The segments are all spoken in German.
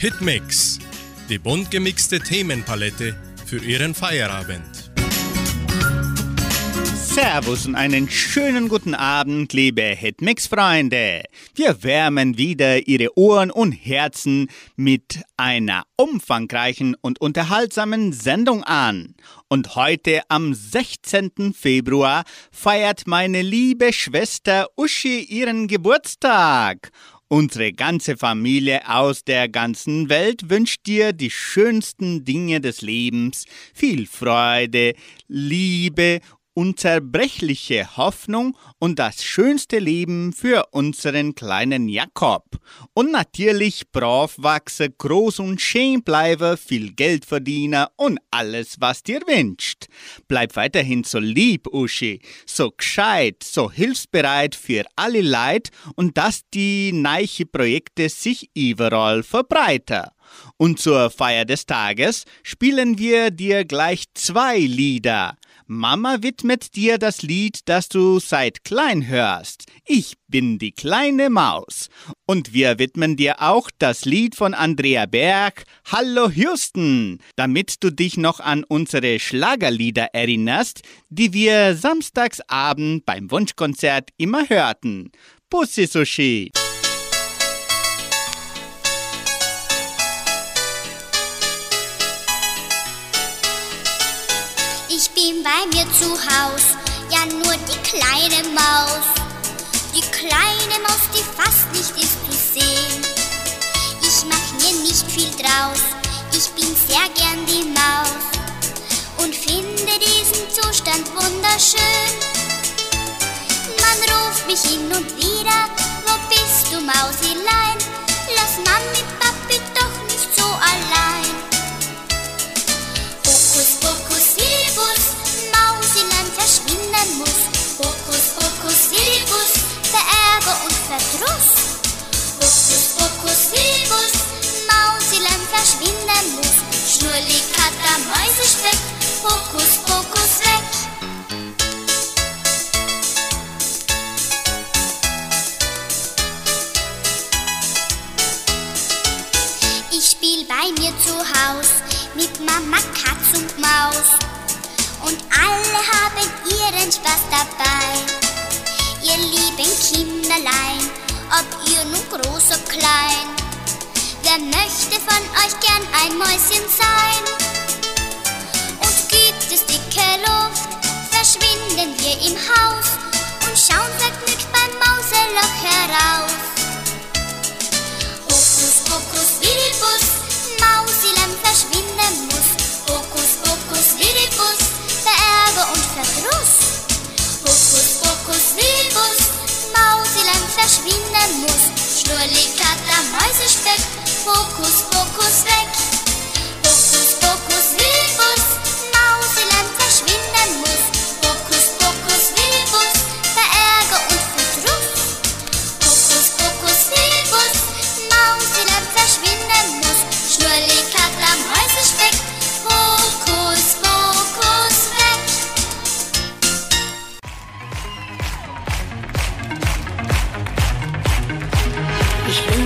Hitmix, die bunt gemixte Themenpalette für Ihren Feierabend. Servus und einen schönen guten Abend, liebe Hitmix-Freunde. Wir wärmen wieder Ihre Ohren und Herzen mit einer umfangreichen und unterhaltsamen Sendung an. Und heute am 16. Februar feiert meine liebe Schwester Uschi ihren Geburtstag. Unsere ganze Familie aus der ganzen Welt wünscht dir die schönsten Dinge des Lebens, viel Freude, Liebe unzerbrechliche Hoffnung und das schönste Leben für unseren kleinen Jakob. Und natürlich brav wachse, groß und schön bleibe, viel Geld verdiene und alles, was dir wünscht. Bleib weiterhin so lieb, Uschi, so gescheit, so hilfsbereit für alle Leid und dass die neiche Projekte sich überall verbreiten. Und zur Feier des Tages spielen wir dir gleich zwei Lieder. Mama widmet dir das Lied, das du seit klein hörst. Ich bin die kleine Maus. Und wir widmen dir auch das Lied von Andrea Berg, Hallo Houston, damit du dich noch an unsere Schlagerlieder erinnerst, die wir samstagsabend beim Wunschkonzert immer hörten. Pussy Sushi. Bin bei mir zu Haus, ja nur die kleine Maus. Die kleine Maus, die fast nicht ist zu sehen. Ich mach mir nicht viel draus, ich bin sehr gern die Maus und finde diesen Zustand wunderschön. Man ruft mich hin und wieder, wo bist du Mausilein? Verdruss. Hokus, Pokus, Filibus, Mausiland verschwinden muss. Schnurrli, Mäuse Speck, Hokus, Pokus, weg. Ich spiel bei mir zu Haus mit Mama Katz und Maus. Und alle haben ihren Spaß dabei. Ihr lieben Kinderlein, ob ihr nun groß oder klein. Wer möchte von euch gern ein Mäuschen sein? Und gibt es dicke Luft, verschwinden wir im Haus und schauen vergnügt beim Mauseloch heraus. Hokus, Pokus, Vidibus, Mausilein verschwinden muss. Hokus, Pokus, Vidibus, Verärger und Verdruss. Hokus, Pokus, Vidibus, Mausilein verschwinden muss. Schnurrli, Kater, Mäusespeck, Hokus, Pokus, weg. Hokus, Pokus, Vidibus, Mausilein verschwinden muss.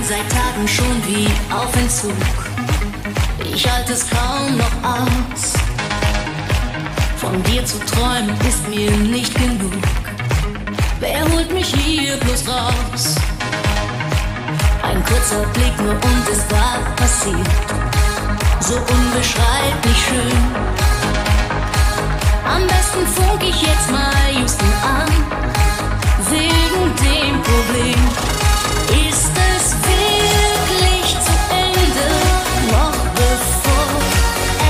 Seit Tagen schon wie auf Entzug. Ich halte es kaum noch aus. Von dir zu träumen ist mir nicht genug. Wer holt mich hier bloß raus? Ein kurzer Blick nur und es war passiert. So unbeschreiblich schön. Am besten funk ich jetzt mal Houston an. Wegen dem Problem. Ist es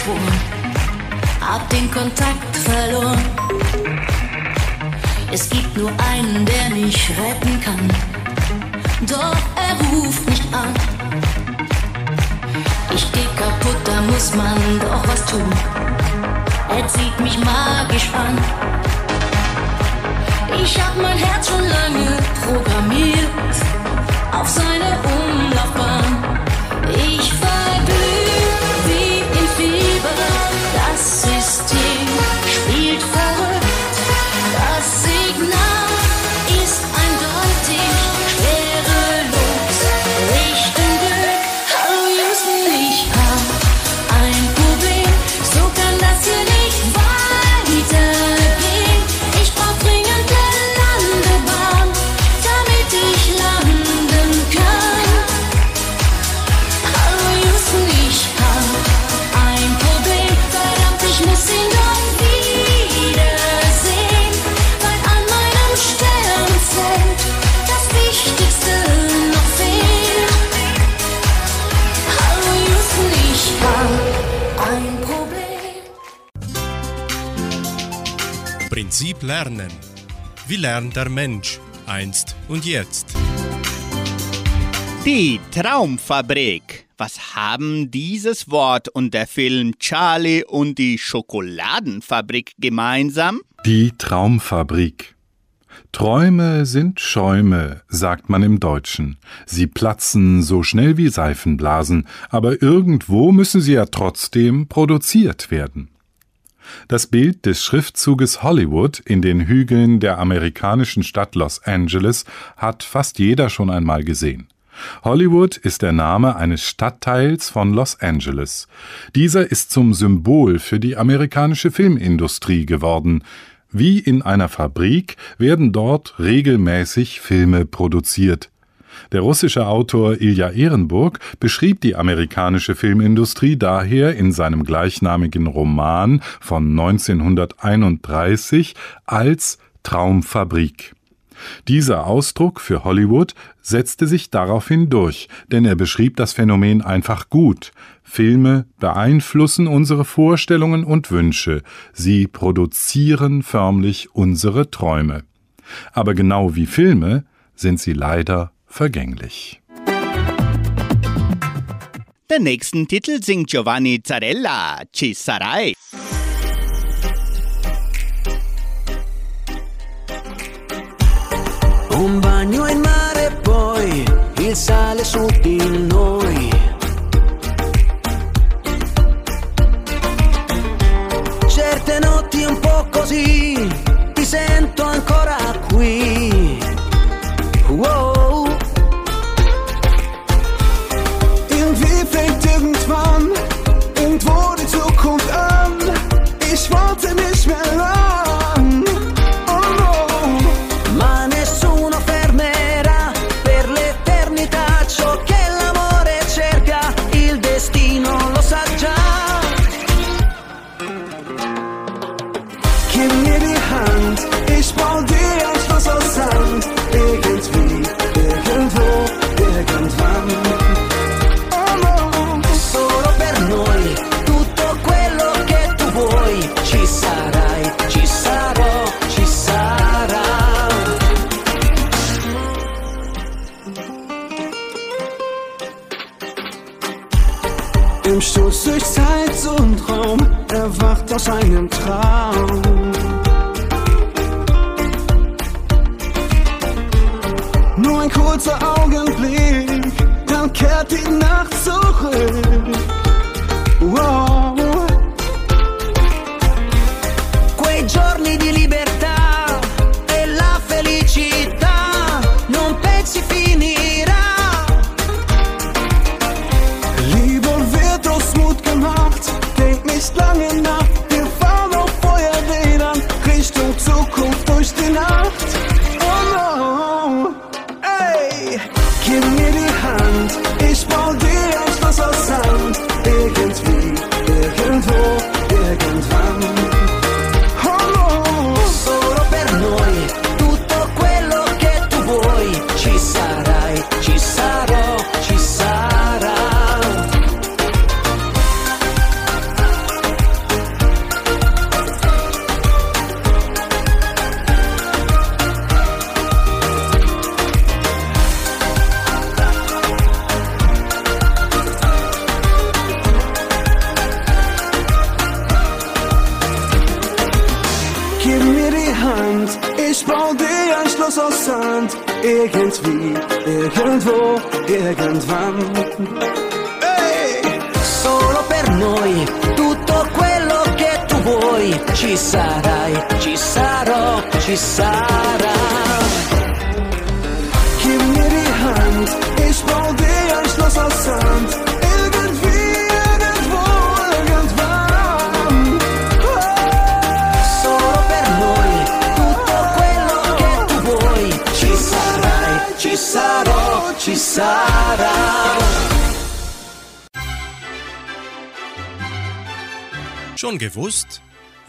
verschworen, hab den Kontakt verloren. Es gibt nur einen, der mich retten kann, doch er ruft nicht an. Ich geh kaputt, da muss man doch was tun. Er zieht mich magisch an. Ich hab mein Herz schon lange programmiert auf seine Umlaufbahn. Ich Lernen. Wie lernt der Mensch einst und jetzt? Die Traumfabrik. Was haben dieses Wort und der Film Charlie und die Schokoladenfabrik gemeinsam? Die Traumfabrik. Träume sind Schäume, sagt man im Deutschen. Sie platzen so schnell wie Seifenblasen, aber irgendwo müssen sie ja trotzdem produziert werden. Das Bild des Schriftzuges Hollywood in den Hügeln der amerikanischen Stadt Los Angeles hat fast jeder schon einmal gesehen. Hollywood ist der Name eines Stadtteils von Los Angeles. Dieser ist zum Symbol für die amerikanische Filmindustrie geworden. Wie in einer Fabrik werden dort regelmäßig Filme produziert. Der russische Autor Ilja Ehrenburg beschrieb die amerikanische Filmindustrie daher in seinem gleichnamigen Roman von 1931 als Traumfabrik. Dieser Ausdruck für Hollywood setzte sich daraufhin durch, denn er beschrieb das Phänomen einfach gut. Filme beeinflussen unsere Vorstellungen und Wünsche, sie produzieren förmlich unsere Träume. Aber genau wie Filme sind sie leider vergänglich. Den nächsten Titel singt Giovanni Zarella, Ci sarai. Un bagno in mare poi il sale su di noi. Certe notti un po' così ti sento ancora qui. Zeit und Raum erwacht aus einem Traum. Nur ein kurzer Augenblick, dann kehrt die Nacht zurück. Wow.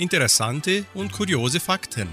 Interessante und kuriose Fakten.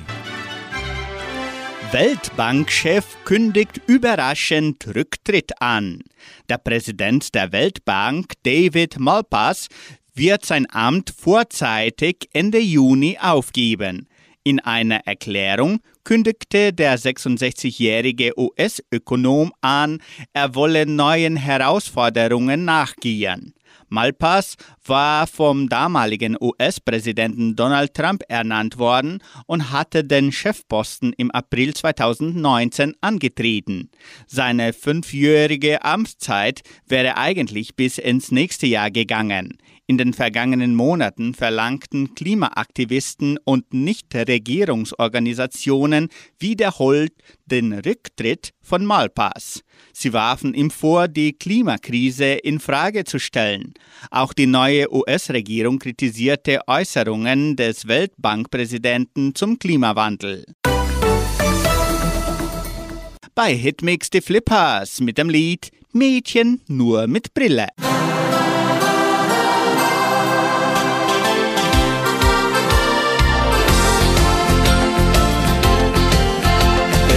Weltbankchef kündigt überraschend Rücktritt an. Der Präsident der Weltbank, David Malpass, wird sein Amt vorzeitig Ende Juni aufgeben. In einer Erklärung kündigte der 66-jährige US-Ökonom an, er wolle neuen Herausforderungen nachgehen. Malpass war vom damaligen US-Präsidenten Donald Trump ernannt worden und hatte den Chefposten im April 2019 angetreten. Seine fünfjährige Amtszeit wäre eigentlich bis ins nächste Jahr gegangen. In den vergangenen Monaten verlangten Klimaaktivisten und Nichtregierungsorganisationen wiederholt den Rücktritt von Malpass. Sie warfen ihm vor, die Klimakrise in Frage zu stellen. Auch die neue US-Regierung kritisierte Äußerungen des Weltbankpräsidenten zum Klimawandel. Bei Hitmix die Flippers mit dem Lied Mädchen nur mit Brille.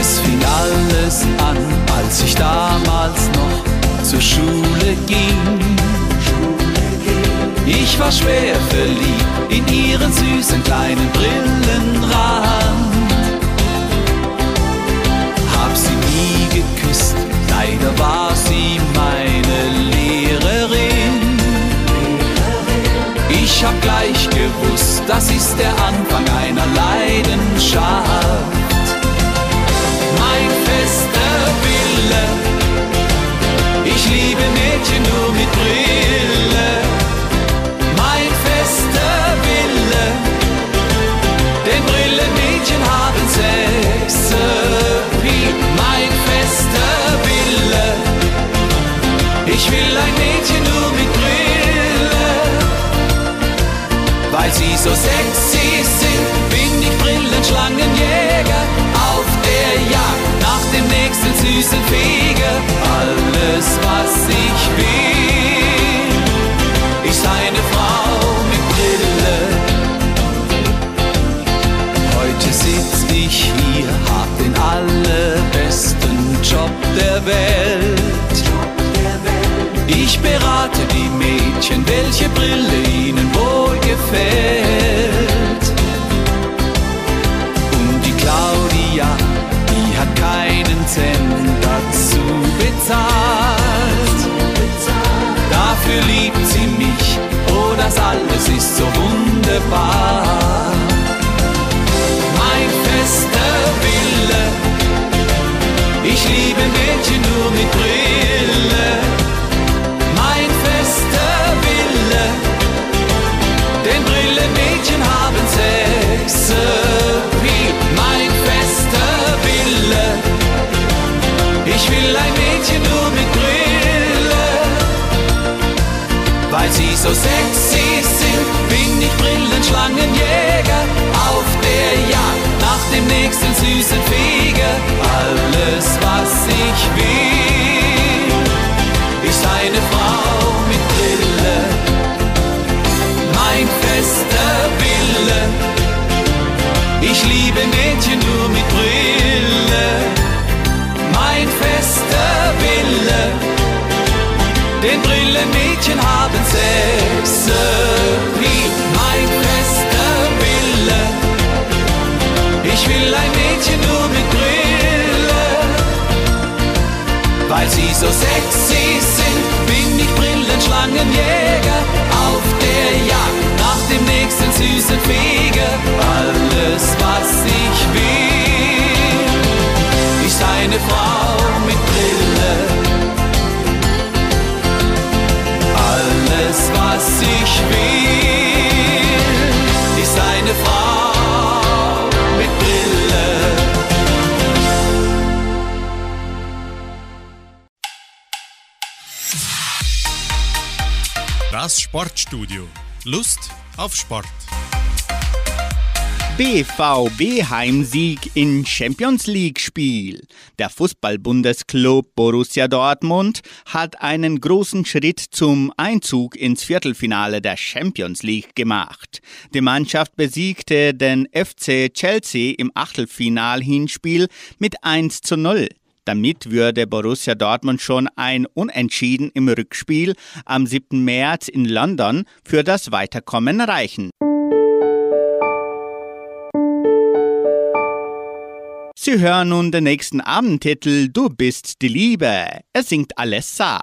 Es fing alles an, als ich damals noch zur Schule ging. Ich war schwer verliebt in ihren süßen kleinen Brillenrand. Hab sie nie geküsst, leider war sie meine Lehrerin. Ich hab gleich gewusst, das ist der Anfang einer Leidenschaft Mädchen nur mit Brille. Mein fester Wille. Denn Brillenmädchen haben Sexappeal. Mein fester Wille. Ich will ein Mädchen nur mit Brille. Weil sie so sexy sind, bin ich Brillenschlangenjäger auf der Jagd nach dem nächsten süßen Feger. Welt. Ich berate die Mädchen, welche Brille ihnen wohl gefällt. Und die Claudia, die hat keinen Cent dazu bezahlt. Dafür liebt sie mich, oh, das alles ist so wunderbar. Mädchen nur mit Brille. Mein fester Wille, denn Brillenmädchen haben Sexappeal. Mein fester Wille, ich will ein Mädchen nur mit Brille. Weil sie so sexy sind, bin ich Brillenschlangenjäger nächsten süßen Feger. Alles, was ich will, ist eine Frau mit Brille. Mein fester Wille, ich liebe Mädchen nur mit Brille. Mein fester Wille, denn Brillenmädchen haben so sexy sind, bin ich Brillenschlangenjäger auf der Jagd nach dem nächsten süßen Fege. Alles, was ich will, ist eine Frau mit Brille. Alles, was ich will. Das Sportstudio. Lust auf Sport. BVB Heimsieg in Champions League Spiel. Der Fußball-Bundesclub Borussia Dortmund hat einen großen Schritt zum Einzug ins Viertelfinale der Champions League gemacht. Die Mannschaft besiegte den FC Chelsea im Achtelfinal-Hinspiel mit 1 zu 0. Damit würde Borussia Dortmund schon ein Unentschieden im Rückspiel am 7. März in London für das Weiterkommen reichen. Sie hören nun den nächsten Abendtitel Du bist die Liebe. Er singt Alessa.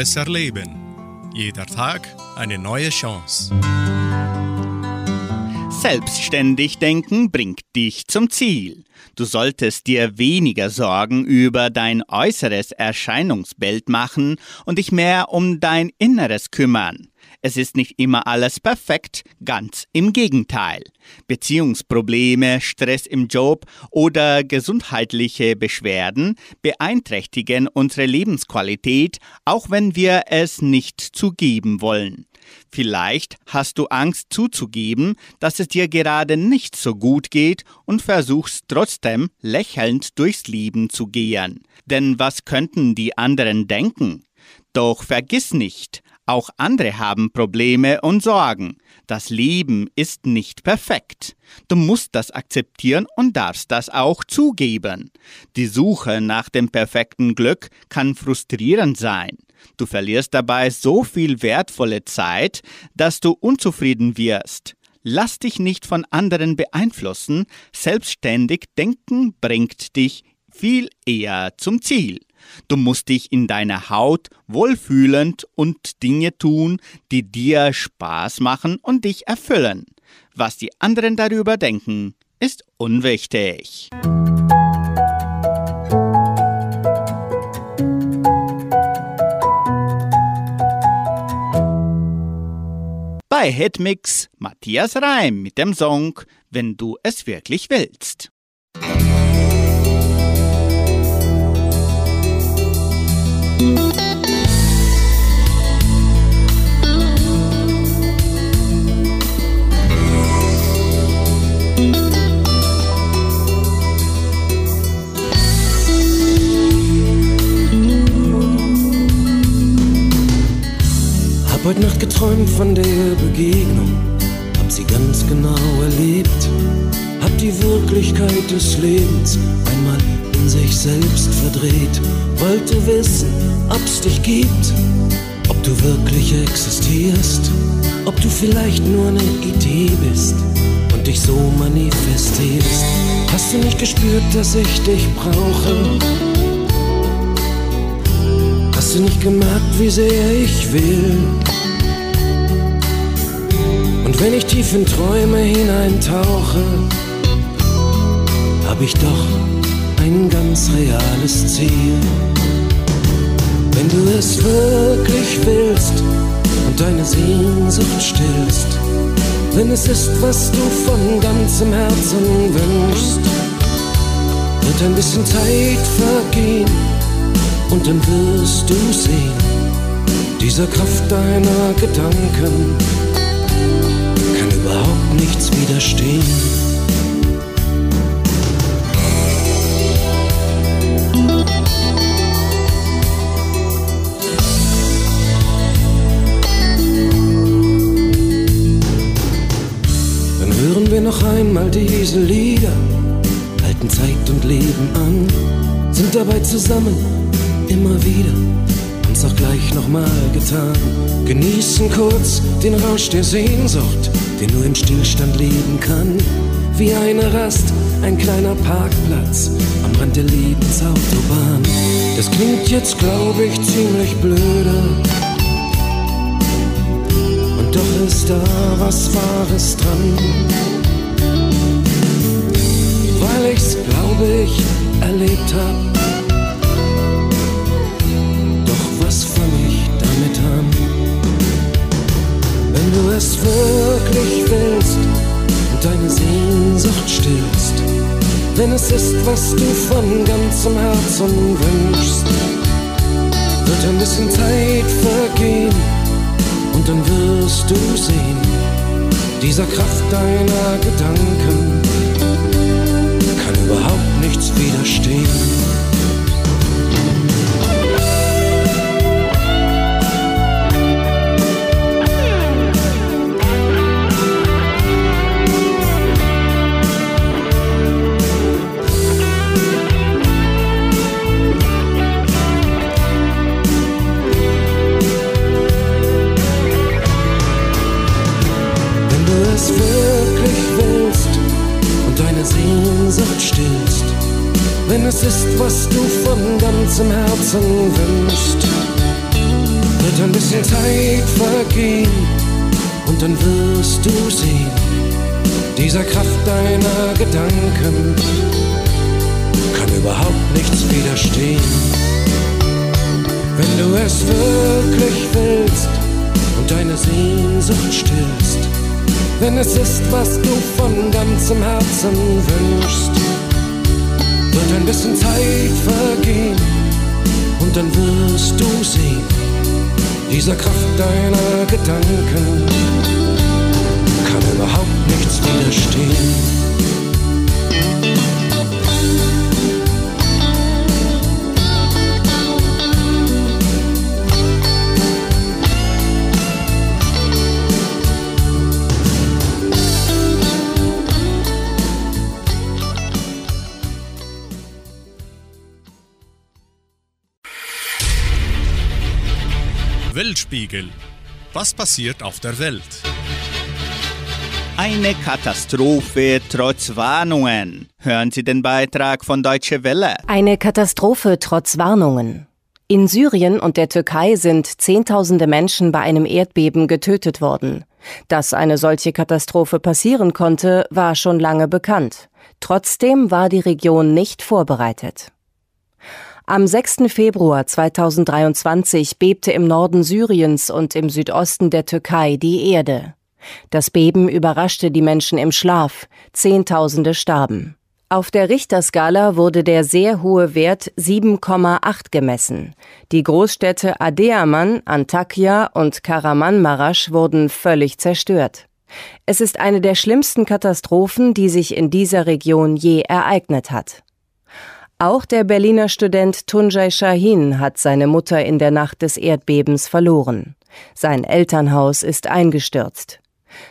Besser leben. Jeder Tag eine neue Chance. Selbstständig denken bringt dich zum Ziel. Du solltest dir weniger Sorgen über dein äußeres Erscheinungsbild machen und dich mehr um dein Inneres kümmern. Es ist nicht immer alles perfekt, ganz im Gegenteil. Beziehungsprobleme, Stress im Job oder gesundheitliche Beschwerden beeinträchtigen unsere Lebensqualität, auch wenn wir es nicht zugeben wollen. Vielleicht hast du Angst zuzugeben, dass es dir gerade nicht so gut geht und versuchst trotzdem lächelnd durchs Leben zu gehen. Denn was könnten die anderen denken? Doch vergiss nicht, auch andere haben Probleme und Sorgen. Das Leben ist nicht perfekt. Du musst das akzeptieren und darfst das auch zugeben. Die Suche nach dem perfekten Glück kann frustrierend sein. Du verlierst dabei so viel wertvolle Zeit, dass du unzufrieden wirst. Lass dich nicht von anderen beeinflussen. Selbstständig denken bringt dich viel eher zum Ziel. Du musst dich in deiner Haut wohlfühlend und Dinge tun, die dir Spaß machen und dich erfüllen. Was die anderen darüber denken, ist unwichtig. Bei Hitmix Matthias Reim mit dem Song Wenn du es wirklich willst. Heute Nacht geträumt von der Begegnung, hab sie ganz genau erlebt, hab die Wirklichkeit des Lebens einmal in sich selbst verdreht, wollte wissen, ob's dich gibt, ob du wirklich existierst, ob du vielleicht nur eine Idee bist und dich so manifestierst. Hast du nicht gespürt, dass ich dich brauche? Hast du nicht gemerkt, wie sehr ich will? Und wenn ich tief in Träume hineintauche, hab ich doch ein ganz reales Ziel. Wenn du es wirklich willst und deine Sehnsucht stillst, wenn es ist, was du von ganzem Herzen wünschst, wird ein bisschen Zeit vergehen und dann wirst du sehen, dieser Kraft deiner Gedanken kann überhaupt nichts widerstehen. Dann hören wir noch einmal diese Lieder, halten Zeit und Leben an, sind dabei zusammen immer wieder, haben's auch gleich nochmal getan. Genießen kurz den Rausch der Sehnsucht, der nur im Stillstand leben kann. Wie eine Rast, ein kleiner Parkplatz am Rand der Lebensautobahn. Das klingt jetzt, glaube ich, ziemlich blöde. Und doch ist da was Wahres dran. Weil ich's, glaube ich, erlebt hab. Du es wirklich willst und deine Sehnsucht stillst, wenn es ist, was du von ganzem Herzen wünschst, wird ein bisschen Zeit vergehen und dann wirst du sehen, dieser Kraft deiner Gedanken kann überhaupt nichts widerstehen. Herzen wünschst, wird ein bisschen Zeit vergehen und dann wirst du sehen, dieser Kraft deiner Gedanken kann überhaupt nichts widerstehen. Weltspiegel. Was passiert auf der Welt? Eine Katastrophe trotz Warnungen. Hören Sie den Beitrag von Deutsche Welle. Eine Katastrophe trotz Warnungen. In Syrien und der Türkei sind Zehntausende Menschen bei einem Erdbeben getötet worden. Dass eine solche Katastrophe passieren konnte, war schon lange bekannt. Trotzdem war die Region nicht vorbereitet. Am 6. Februar 2023 bebte im Norden Syriens und im Südosten der Türkei die Erde. Das Beben überraschte die Menschen im Schlaf. Zehntausende starben. Auf der Richterskala wurde der sehr hohe Wert 7,8 gemessen. Die Großstädte Adeaman, Antakya und Karamanmaraş wurden völlig zerstört. Es ist eine der schlimmsten Katastrophen, die sich in dieser Region je ereignet hat. Auch der Berliner Student Tunjai Shahin hat seine Mutter in der Nacht des Erdbebens verloren. Sein Elternhaus ist eingestürzt.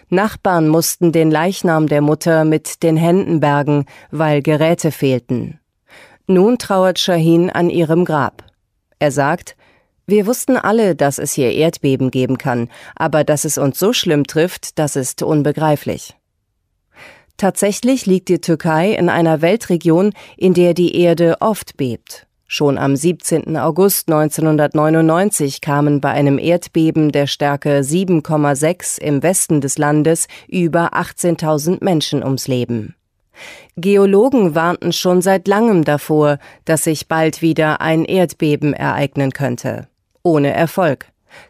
Nachbarn mussten den Leichnam der Mutter mit den Händen bergen, weil Geräte fehlten. Nun trauert Shahin an ihrem Grab. Er sagt, wir wussten alle, dass es hier Erdbeben geben kann, aber dass es uns so schlimm trifft, das ist unbegreiflich. Tatsächlich liegt die Türkei in einer Weltregion, in der die Erde oft bebt. Schon am 17. August 1999 kamen bei einem Erdbeben der Stärke 7,6 im Westen des Landes über 18.000 Menschen ums Leben. Geologen warnten schon seit langem davor, dass sich bald wieder ein Erdbeben ereignen könnte. Ohne Erfolg.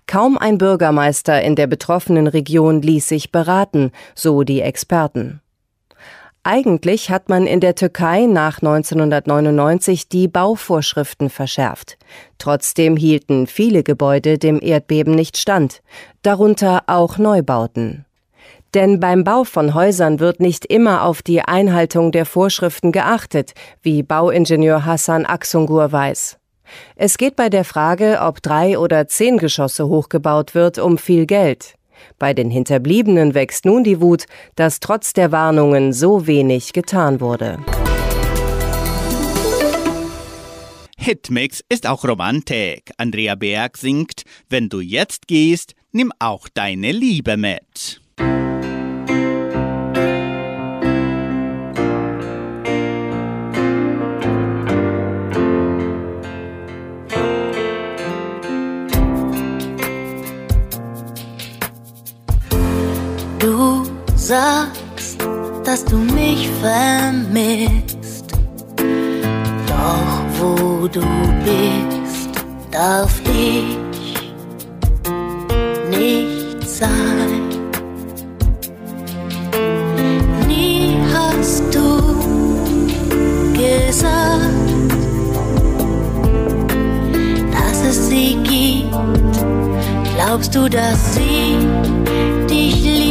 Kaum ein Bürgermeister in der betroffenen Region ließ sich beraten, so die Experten. Eigentlich hat man in der Türkei nach 1999 die Bauvorschriften verschärft. Trotzdem hielten viele Gebäude dem Erdbeben nicht stand, darunter auch Neubauten. Denn beim Bau von Häusern wird nicht immer auf die Einhaltung der Vorschriften geachtet, wie Bauingenieur Hassan Aksungur weiß. Es geht bei der Frage, ob drei oder zehn Geschosse hochgebaut wird, um viel Geld. Bei den Hinterbliebenen wächst nun die Wut, dass trotz der Warnungen so wenig getan wurde. Hitmix ist auch Romantik. Andrea Berg singt, wenn du jetzt gehst, nimm auch deine Liebe mit. Sagst, dass du mich vermisst. Doch wo du bist, darf ich nicht sein. Nie hast du gesagt, dass es sie gibt. Glaubst du, dass sie dich liebt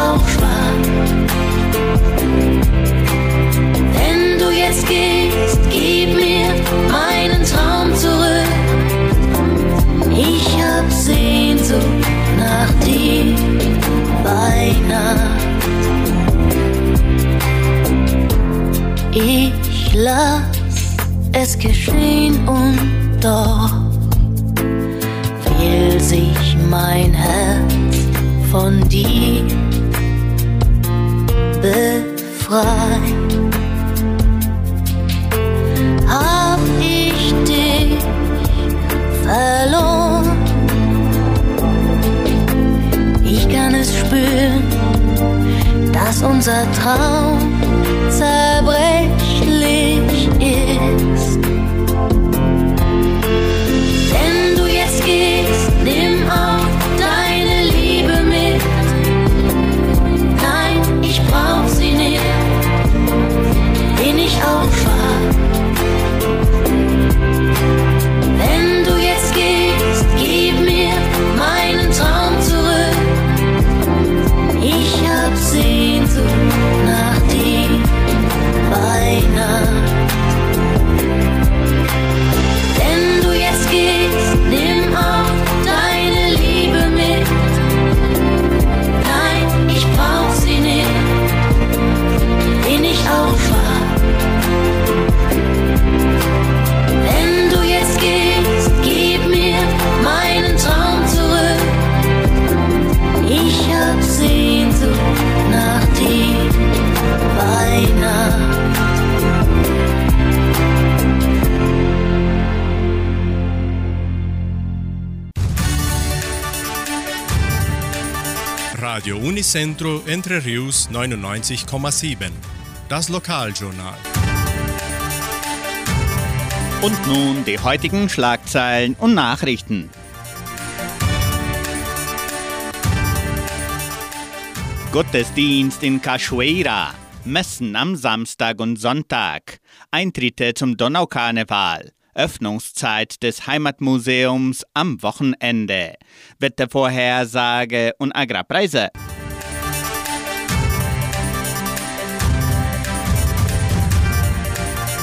auch schwach? Wenn du jetzt gehst, gib mir meinen Traum zurück. Ich hab Sehnsucht nach dir bei Nacht. Ich lass es geschehen und doch will sich mein Herz von dir befreit. 99,7. Das Lokaljournal. Und nun die heutigen Schlagzeilen und Nachrichten. Gottesdienst in Cachoeira. Messen am Samstag und Sonntag. Eintritte zum Donaukarneval. Öffnungszeit des Heimatmuseums am Wochenende. Wettervorhersage und Agrarpreise.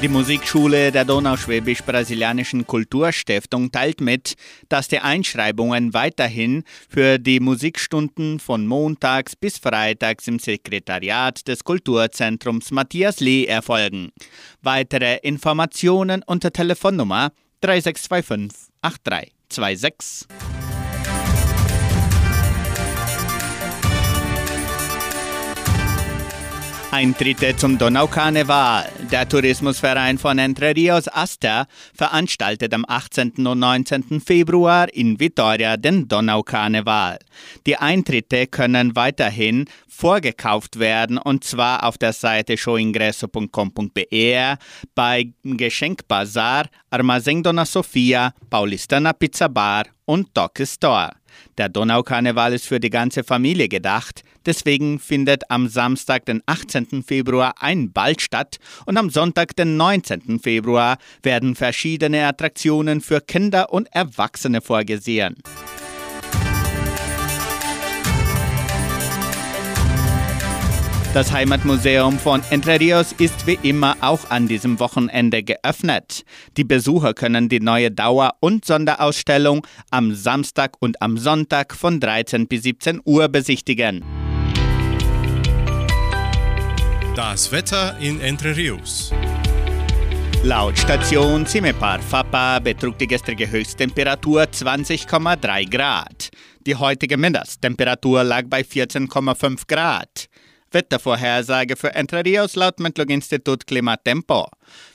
Die Musikschule der Donauschwäbisch-Brasilianischen Kulturstiftung teilt mit, dass die Einschreibungen weiterhin für die Musikstunden von montags bis freitags im Sekretariat des Kulturzentrums Matthias Lee erfolgen. Weitere Informationen unter Telefonnummer 3625 8326. Eintritte zum Donaukarneval. Der Tourismusverein von Entre Rios Asta veranstaltet am 18. und 19. Februar in Vitoria den Donaukarneval. Die Eintritte können weiterhin vorgekauft werden und zwar auf der Seite showingresso.com.br bei Geschenkbazar, Armazém Dona Sofia, Paulistana Pizza Bar und Doc Store. Der Donaukarneval ist für die ganze Familie gedacht, deswegen findet am Samstag, den 18. Februar, ein Ball statt und am Sonntag, den 19. Februar, werden verschiedene Attraktionen für Kinder und Erwachsene vorgesehen. Das Heimatmuseum von Entre Rios ist wie immer auch an diesem Wochenende geöffnet. Die Besucher können die neue Dauer- und Sonderausstellung am Samstag und am Sonntag von 13 bis 17 Uhr besichtigen. Das Wetter in Entre Rios. Laut Station Cimepar Fapa betrug die gestrige Höchsttemperatur 20,3 Grad. Die heutige Mindesttemperatur lag bei 14,5 Grad. Wettervorhersage für Entre Rios laut Metlog-Institut Klimatempo.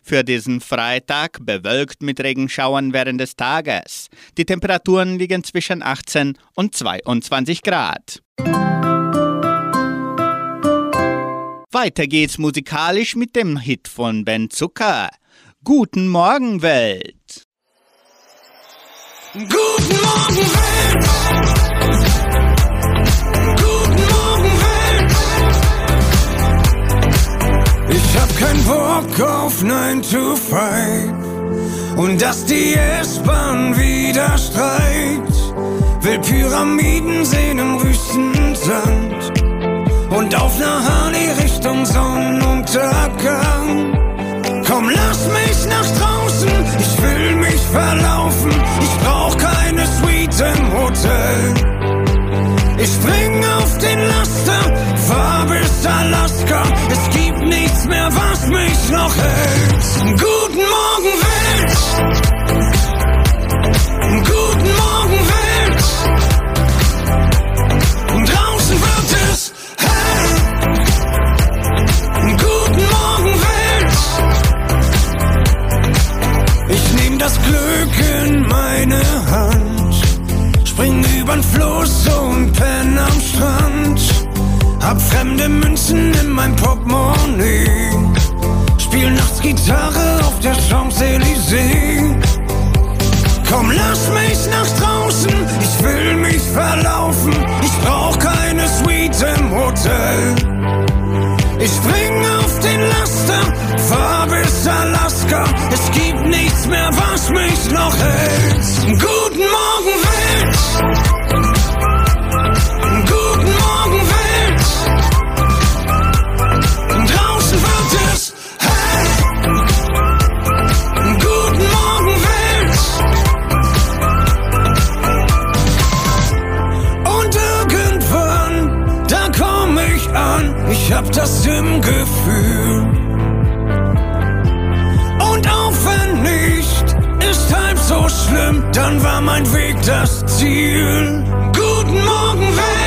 Für diesen Freitag bewölkt mit Regenschauern während des Tages. Die Temperaturen liegen zwischen 18 und 22 Grad. Weiter geht's musikalisch mit dem Hit von Ben Zucker. Guten Morgen, Welt! Guten Morgen, Welt! Ich hab keinen Bock auf 9 to 5 und dass die S-Bahn wieder streikt. Will Pyramiden sehen im Wüstensand und auf ner Harley Richtung Sonnenuntergang. Komm, lass mich nach draußen, ich will mich verlaufen. Ich brauch keine Suite im Hotel. Ich spring auf den Laster, fahr bis Alaska. Es gibt nichts mehr, was mich noch hält. Guten Morgen, Welt! Guten Morgen, Welt! Draußen wird es hell. Guten Morgen, Welt! Ich nehm das Glück in meine Hand, spring übern Fluss und penn am Strand. Hab fremde Münzen in mein Portemonnaie, spiel nachts Gitarre auf der Champs-Élysées. Komm, lass mich nach draußen, ich will mich verlaufen. Ich brauch keine Suite im Hotel. Ich spring auf den Laster, fahr bis Alaska. Es gibt nichts mehr, was mich noch hält. Guten Morgen, Welt! Herzen wird es hell. Guten Morgen, Welt. Und irgendwann, da komm ich an. Ich hab das im Gefühl. Und auch wenn nicht, ist halb so schlimm, dann war mein Weg das Ziel. Guten Morgen, Welt.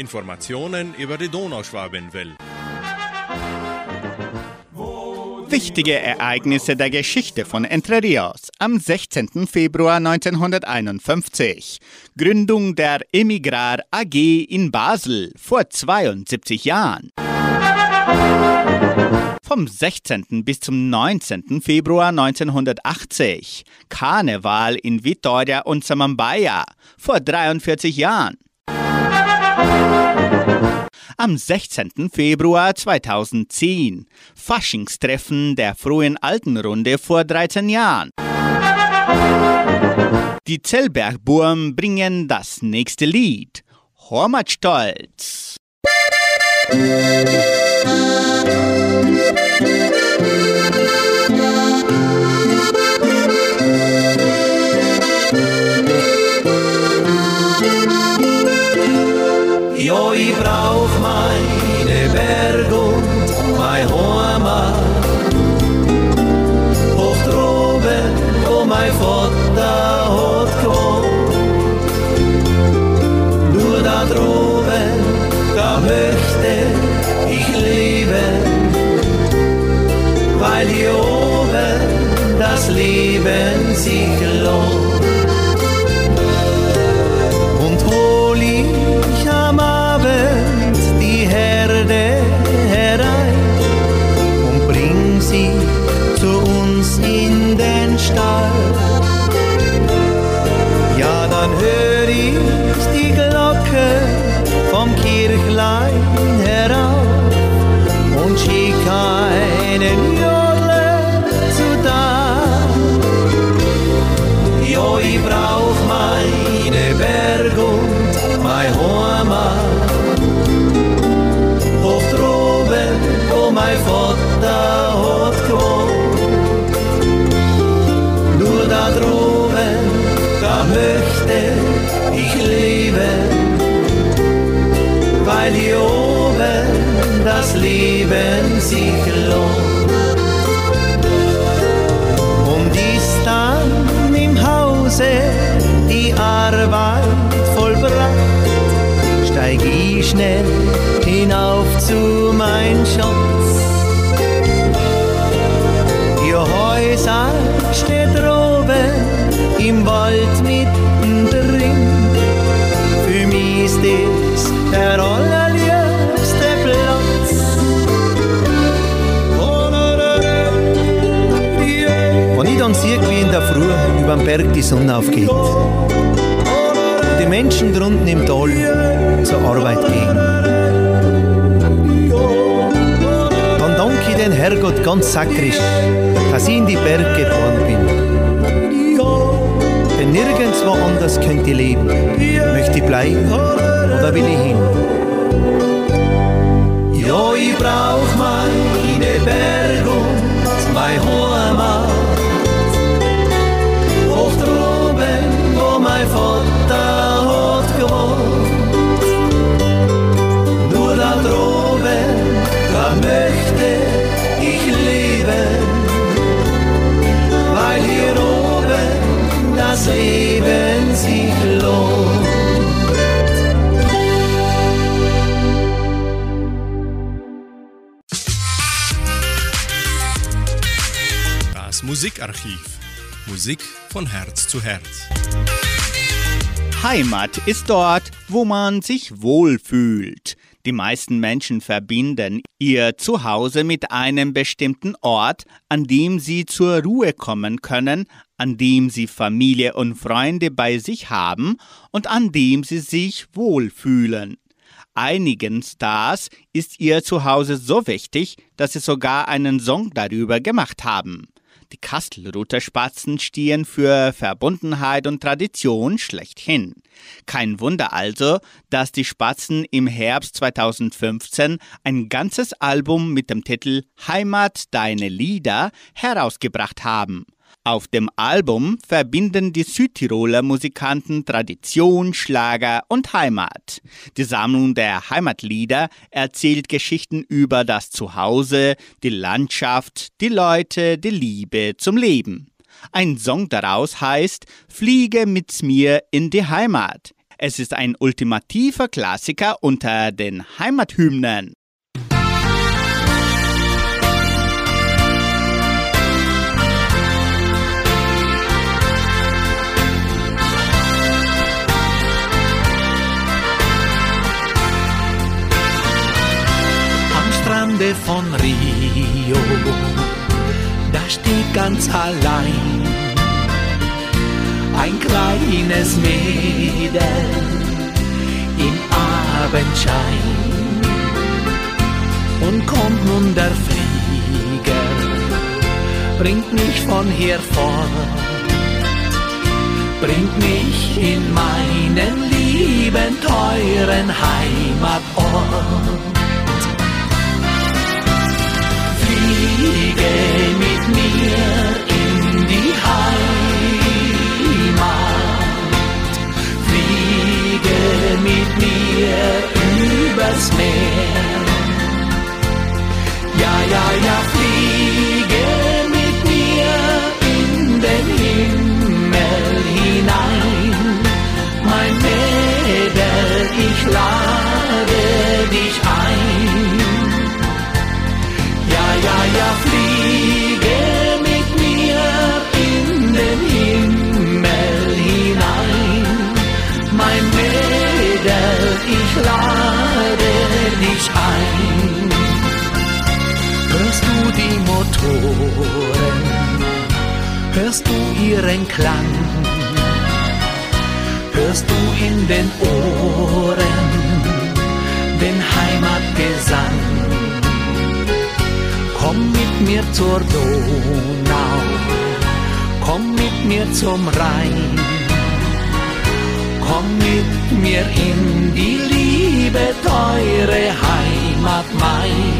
Informationen über die Donauschwabenwelle. Wichtige Ereignisse der Geschichte von Entre Rios am 16. Februar 1951. Gründung der Emigrar AG in Basel vor 72 Jahren. Vom 16. bis zum 19. Februar 1980. Karneval in Vitoria und Samambaia vor 43 Jahren am 16. Februar 2010, Faschingstreffen der Frohen Altenrunde vor 13 Jahren. Die Zellbergburm bringen das nächste Lied, Hormatstolz. Joi, Frau. Leben sich lohnt. Oben das Leben sich lohnt. Und ist dann im Hause die Arbeit vollbracht, steig ich schnell hinauf zu mein Schatz. Ihr Häuser steht droben im Wald mittendrin. Für mich ist es der allerliebste Sehe, wie in der Früh über den Berg die Sonne aufgeht, die Menschen drunten im Tal zur Arbeit gehen, dann danke ich den Herrgott ganz sakrisch, dass ich in die Berge geboren bin. Denn nirgendwo anders könnte ich leben. Möchte ich bleiben oder will ich hin? Ja, ich brauch meine Berge und mein Heimat. Mein Vater hat gewohnt. Nur da droben, da möchte ich leben. Weil hier oben das Leben sich lohnt. Das Musikarchiv. Musik von Herz zu Herz. Heimat ist dort, wo man sich wohlfühlt. Die meisten Menschen verbinden ihr Zuhause mit einem bestimmten Ort, an dem sie zur Ruhe kommen können, an dem sie Familie und Freunde bei sich haben und an dem sie sich wohlfühlen. Einigen Stars ist ihr Zuhause so wichtig, dass sie sogar einen Song darüber gemacht haben. Die Kastelruther Spatzen stehen für Verbundenheit und Tradition schlechthin. Kein Wunder also, dass die Spatzen im Herbst 2015 ein ganzes Album mit dem Titel Heimat deine Lieder herausgebracht haben. Auf dem Album verbinden die Südtiroler Musikanten Tradition, Schlager und Heimat. Die Sammlung der Heimatlieder erzählt Geschichten über das Zuhause, die Landschaft, die Leute, die Liebe zum Leben. Ein Song daraus heißt Fliege mit mir in die Heimat. Es ist ein ultimativer Klassiker unter den Heimathymnen. Am Strande von Rio, da steht ganz allein ein kleines Mädel im Abendschein. Und kommt nun der Flieger, bringt mich von hier fort, bringt mich in meinen lieben, teuren Heimatort. Übers Meer. Ja, ja, ja, Motoren, hörst du ihren Klang, hörst du in den Ohren den Heimatgesang. Komm mit mir zur Donau, komm mit mir zum Rhein, komm mit mir in die liebe, teure Heimat mein.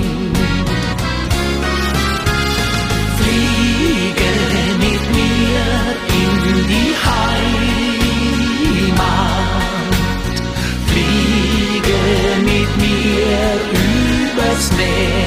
loves made.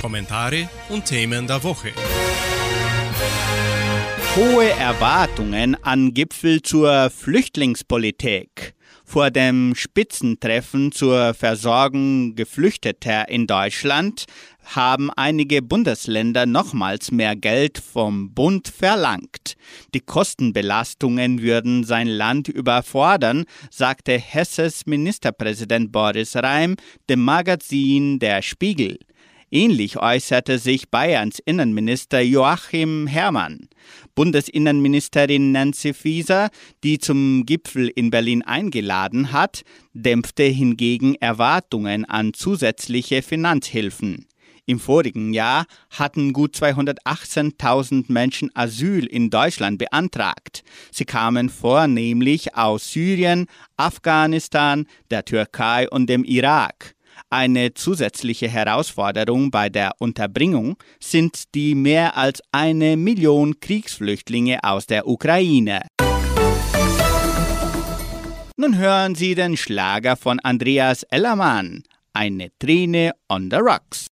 Kommentare und Themen der Woche. Hohe Erwartungen an Gipfel zur Flüchtlingspolitik. Vor dem Spitzentreffen zur Versorgung Geflüchteter in Deutschland haben einige Bundesländer nochmals mehr Geld vom Bund verlangt. Die Kostenbelastungen würden sein Land überfordern, sagte Hesses Ministerpräsident Boris Rhein dem Magazin Der Spiegel. Ähnlich äußerte sich Bayerns Innenminister Joachim Herrmann. Bundesinnenministerin Nancy Faeser, die zum Gipfel in Berlin eingeladen hat, dämpfte hingegen Erwartungen an zusätzliche Finanzhilfen. Im vorigen Jahr hatten gut 218.000 Menschen Asyl in Deutschland beantragt. Sie kamen vornehmlich aus Syrien, Afghanistan, der Türkei und dem Irak. Eine zusätzliche Herausforderung bei der Unterbringung sind die mehr als eine Million Kriegsflüchtlinge aus der Ukraine. Nun hören Sie den Schlager von Andreas Ellermann, eine Träne on the Rocks.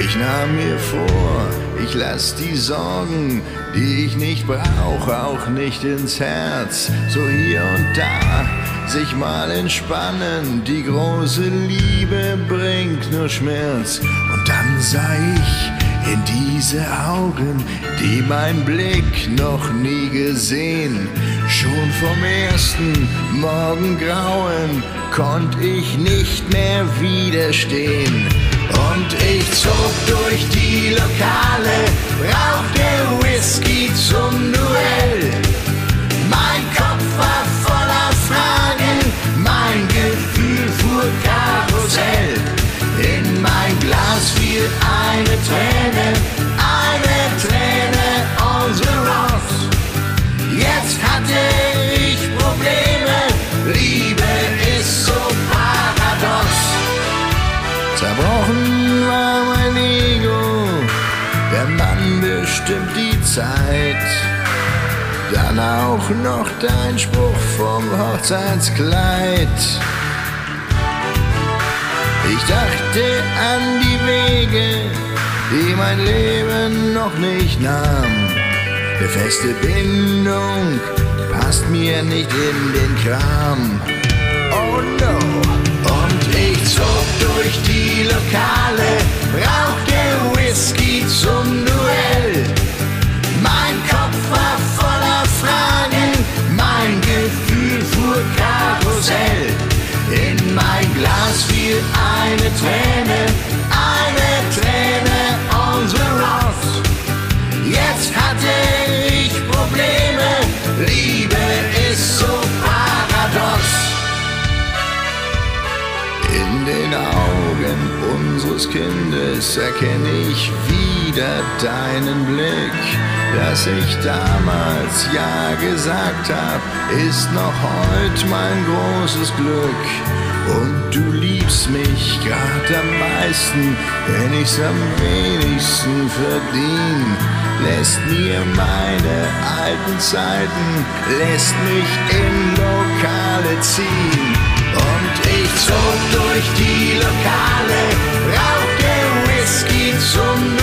Ich nahm mir vor, ich lass die Sorgen, die ich nicht brauch, auch nicht ins Herz. So hier und da sich mal entspannen, die große Liebe bringt nur Schmerz. Und dann sah ich in diese Augen, die mein Blick noch nie gesehen. Schon vom ersten Morgengrauen konnt ich nicht mehr widerstehen. Und ich zog durch die Lokale, rauchte Whisky zum Duell. Mein Kopf war voller Fragen, mein Gefühl fuhr Karussell. In mein Glas fiel eine Träne, Zeit. Dann auch noch dein Spruch vom Hochzeitskleid. Ich dachte an die Wege, die mein Leben noch nicht nahm. Eine feste Bindung, passt mir nicht in den Kram. Oh no. Und ich zog durch die Lokale, rauchte Whisky zum Duell. Karussell. In mein Glas fiel eine Träne, eine den Augen unseres Kindes erkenne ich wieder deinen Blick. Dass ich damals Ja gesagt hab, ist noch heut mein großes Glück. Und du liebst mich grad am meisten, wenn ich's am wenigsten verdien. Lässt mir meine alten Zeiten, lässt mich in Lokale ziehen. Zog durch die Lokale, rauchte Whisky zum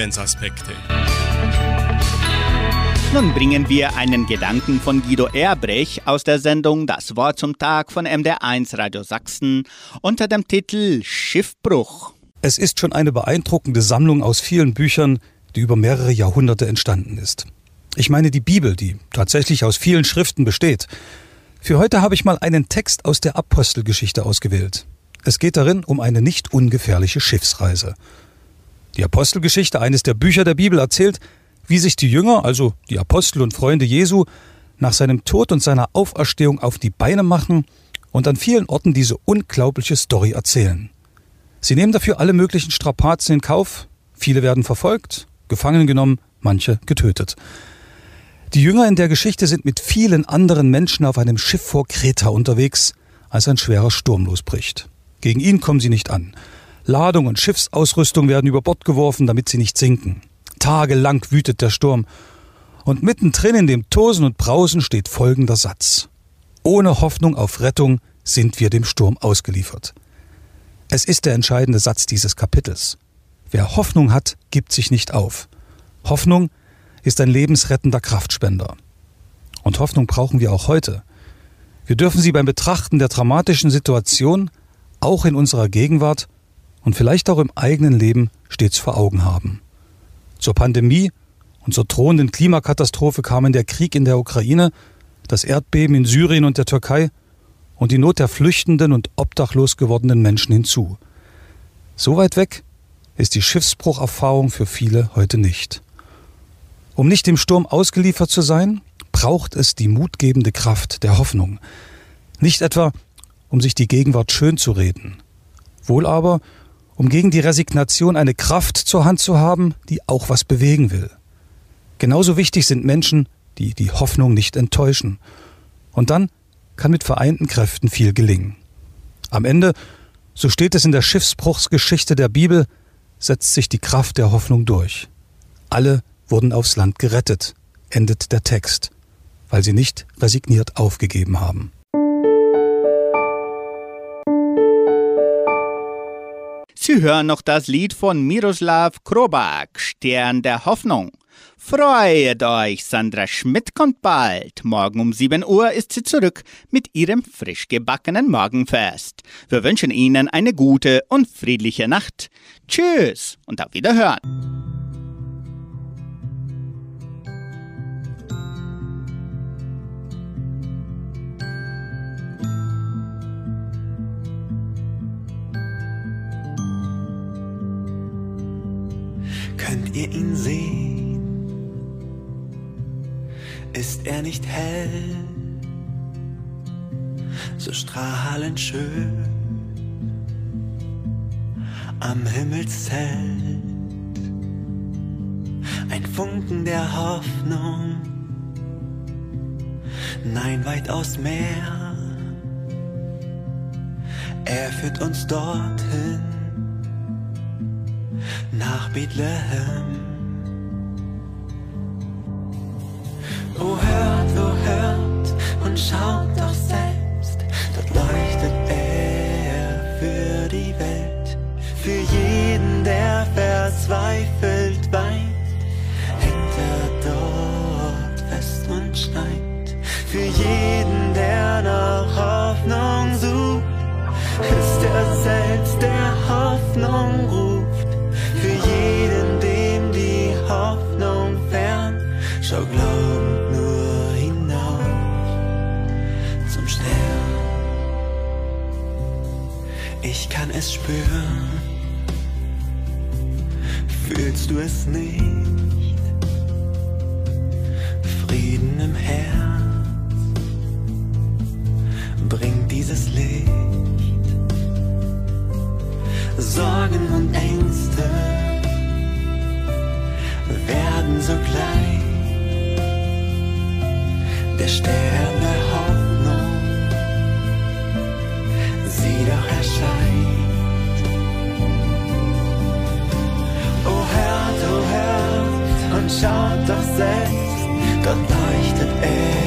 Lebensaspekte. Nun bringen wir einen Gedanken von Guido Erbrech aus der Sendung Das Wort zum Tag von MDR1 Radio Sachsen unter dem Titel Schiffbruch. Es ist schon eine beeindruckende Sammlung aus vielen Büchern, die über mehrere Jahrhunderte entstanden ist. Ich meine die Bibel, die tatsächlich aus vielen Schriften besteht. Für heute habe ich mal einen Text aus der Apostelgeschichte ausgewählt. Es geht darin um eine nicht ungefährliche Schiffsreise. Die Apostelgeschichte, eines der Bücher der Bibel, erzählt, wie sich die Jünger, also die Apostel und Freunde Jesu, nach seinem Tod und seiner Auferstehung auf die Beine machen und an vielen Orten diese unglaubliche Story erzählen. Sie nehmen dafür alle möglichen Strapazen in Kauf, viele werden verfolgt, gefangen genommen, manche getötet. Die Jünger in der Geschichte sind mit vielen anderen Menschen auf einem Schiff vor Kreta unterwegs, als ein schwerer Sturm losbricht. Gegen ihn kommen sie nicht an. Ladung und Schiffsausrüstung werden über Bord geworfen, damit sie nicht sinken. Tagelang wütet der Sturm. Und mittendrin in dem Tosen und Brausen steht folgender Satz. Ohne Hoffnung auf Rettung sind wir dem Sturm ausgeliefert. Es ist der entscheidende Satz dieses Kapitels. Wer Hoffnung hat, gibt sich nicht auf. Hoffnung ist ein lebensrettender Kraftspender. Und Hoffnung brauchen wir auch heute. Wir dürfen sie beim Betrachten der dramatischen Situation auch in unserer Gegenwart und vielleicht auch im eigenen Leben stets vor Augen haben. Zur Pandemie und zur drohenden Klimakatastrophe kamen der Krieg in der Ukraine, das Erdbeben in Syrien und der Türkei und die Not der flüchtenden und obdachlos gewordenen Menschen hinzu. So weit weg ist die Schiffsbrucherfahrung für viele heute nicht. Um nicht dem Sturm ausgeliefert zu sein, braucht es die mutgebende Kraft der Hoffnung. Nicht etwa, um sich die Gegenwart schön zu reden, wohl aber, um gegen die Resignation eine Kraft zur Hand zu haben, die auch was bewegen will. Genauso wichtig sind Menschen, die die Hoffnung nicht enttäuschen. Und dann kann mit vereinten Kräften viel gelingen. Am Ende, so steht es in der Schiffsbruchsgeschichte der Bibel, setzt sich die Kraft der Hoffnung durch. Alle wurden aufs Land gerettet, endet der Text, weil sie nicht resigniert aufgegeben haben. Sie hören noch das Lied von Miroslav Krobak, Stern der Hoffnung. Freut euch, Sandra Schmidt kommt bald. Morgen um 7 Uhr ist sie zurück mit ihrem frisch gebackenen Morgenfest. Wir wünschen Ihnen eine gute und friedliche Nacht. Tschüss und auf Wiederhören. könnt ihr ihn sehen? Ist er nicht hell, so strahlend schön am Himmelszelt? Ein Funken der Hoffnung, nein, weitaus mehr. Er führt uns dorthin nach Bethlehem. spüren. Fühlst du es nicht? Frieden im Herz bringt dieses Licht. Sorgen und Ängste werden sogleich. Der Stern schaut doch selbst, Gott leuchtet er.